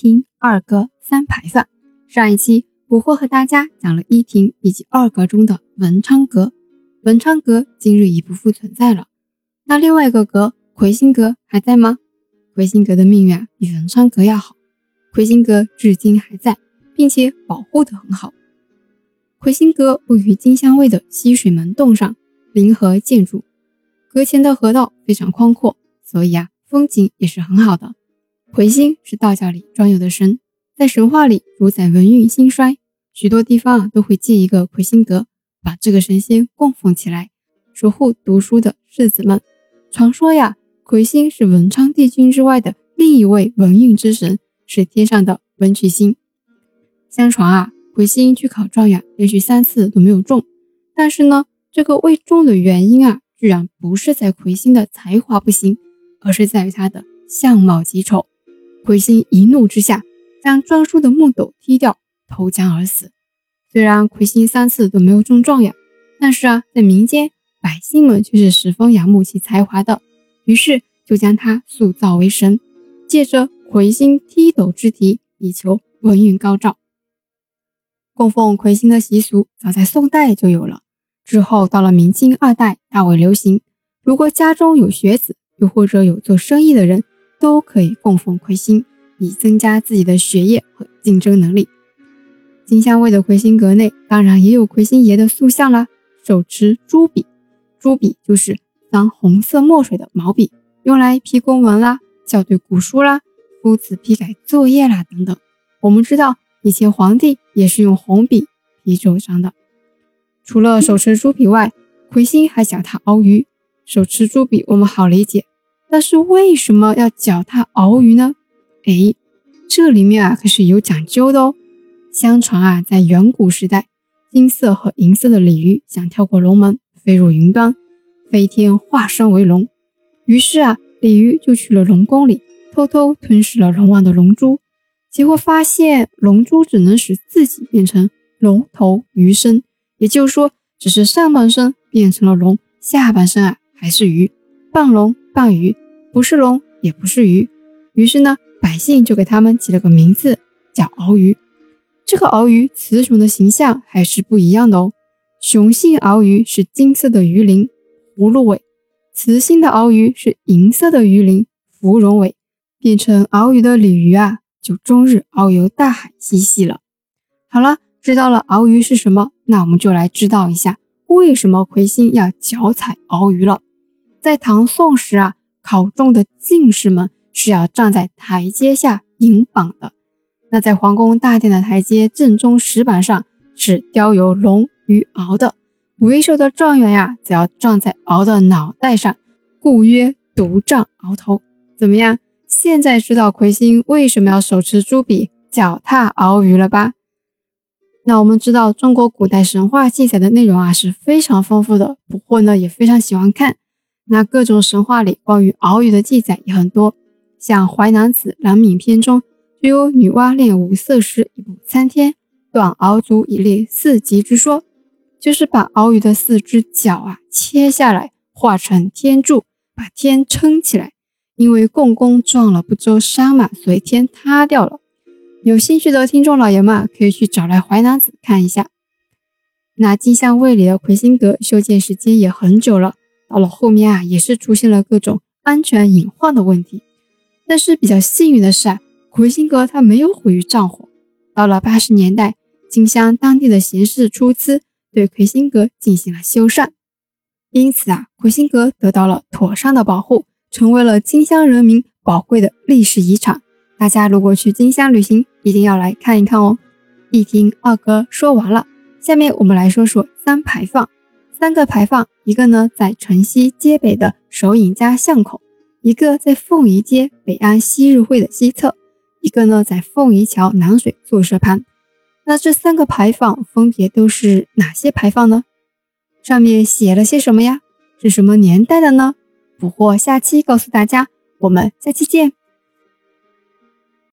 亭、二阁、三牌坊。上一期捕获和大家讲了一亭以及二阁中的文昌阁，文昌阁今日已不复存在了。那另外一个阁魁星阁还在吗？魁星阁的命运啊，比文昌阁要好。魁星阁至今还在，并且保护得很好。魁星阁位于金乡卫的西水门洞上，临河建筑，阁前的河道非常宽阔，所以啊，风景也是很好的。魁星是道教里专有的神，在神话里主宰文运兴衰，许多地方啊都会建一个魁星阁，把这个神仙供奉起来，守护读书的士子们。传说呀，魁星是文昌帝君之外的另一位文运之神。是天上的文曲星。相传啊，魁星去考状元，连续三次都没有中。但是呢，这个未中的原因啊，居然不是在魁星的才华不行，而是在于他的相貌极丑。魁星一怒之下，将专书的木斗踢掉，投江而死。虽然魁星三次都没有中状元，但是啊，在民间百姓们却是十分仰慕其才华的，于是就将他塑造为神，借着。魁星踢斗之题，以求文运高照。供奉魁星的习俗早在宋代就有了，之后到了明清二代大为流行。如果家中有学子，又或者有做生意的人，都可以供奉魁星，以增加自己的学业和竞争能力。金香卫的魁星阁内，当然也有魁星爷的塑像啦，手持朱笔，朱笔就是当红色墨水的毛笔，用来批公文啦，校对古书啦。夫子批改作业啦，等等。我们知道以前皇帝也是用红笔批奏章的。除了手持朱笔外，魁星还脚踏鳌鱼。手持朱笔我们好理解，但是为什么要脚踏鳌鱼呢？哎，这里面啊可是有讲究的哦。相传啊，在远古时代，金色和银色的鲤鱼想跳过龙门，飞入云端，飞天化身为龙。于是啊，鲤鱼就去了龙宫里。偷偷吞噬了龙王的龙珠，结果发现龙珠只能使自己变成龙头鱼身，也就是说，只是上半身变成了龙，下半身啊还是鱼，半龙半鱼，不是龙也不是鱼。于是呢，百姓就给他们起了个名字，叫鳌鱼。这个鳌鱼雌雄的形象还是不一样的哦，雄性鳌鱼是金色的鱼鳞，葫芦尾；雌性的鳌鱼是银色的鱼鳞，芙蓉尾。变成鳌鱼的鲤鱼啊，就终日遨游大海嬉戏了。好了，知道了鳌鱼是什么，那我们就来知道一下为什么魁星要脚踩鳌鱼了。在唐宋时啊，考中的进士们是要站在台阶下迎榜的。那在皇宫大殿的台阶正中石板上是雕有龙与鳌的，为首的状元呀，则要站在鳌的脑袋上，故曰独占鳌头。怎么样？现在知道魁星为什么要手持朱笔、脚踏鳌鱼了吧？那我们知道中国古代神话记载的内容啊是非常丰富的，捕获呢也非常喜欢看。那各种神话里关于鳌鱼的记载也很多，像《淮南子·郎敏篇》中就有女娲炼五色石以补参天，断鳌足以立四极之说，就是把鳌鱼的四只脚啊切下来，化成天柱，把天撑起来。因为共工撞了不周山嘛，所以天塌掉了。有兴趣的听众老爷们可以去找来《淮南子》看一下。那金乡卫里的魁星阁修建时间也很久了，到了后面啊，也是出现了各种安全隐患的问题。但是比较幸运的是啊，魁星阁它没有毁于战火。到了八十年代，金乡当地的贤士出资对魁星阁进行了修缮，因此啊，魁星阁得到了妥善的保护。成为了金乡人民宝贵的历史遗产。大家如果去金乡旅行，一定要来看一看哦。一听二哥说完了，下面我们来说说三排放。三个牌坊，一个呢在城西街北的首尹家巷口，一个在凤仪街北安昔日会的西侧，一个呢在凤仪桥南水宿舍畔。那这三个牌坊分别都是哪些牌坊呢？上面写了些什么呀？是什么年代的呢？捕获下期告诉大家，我们下期见。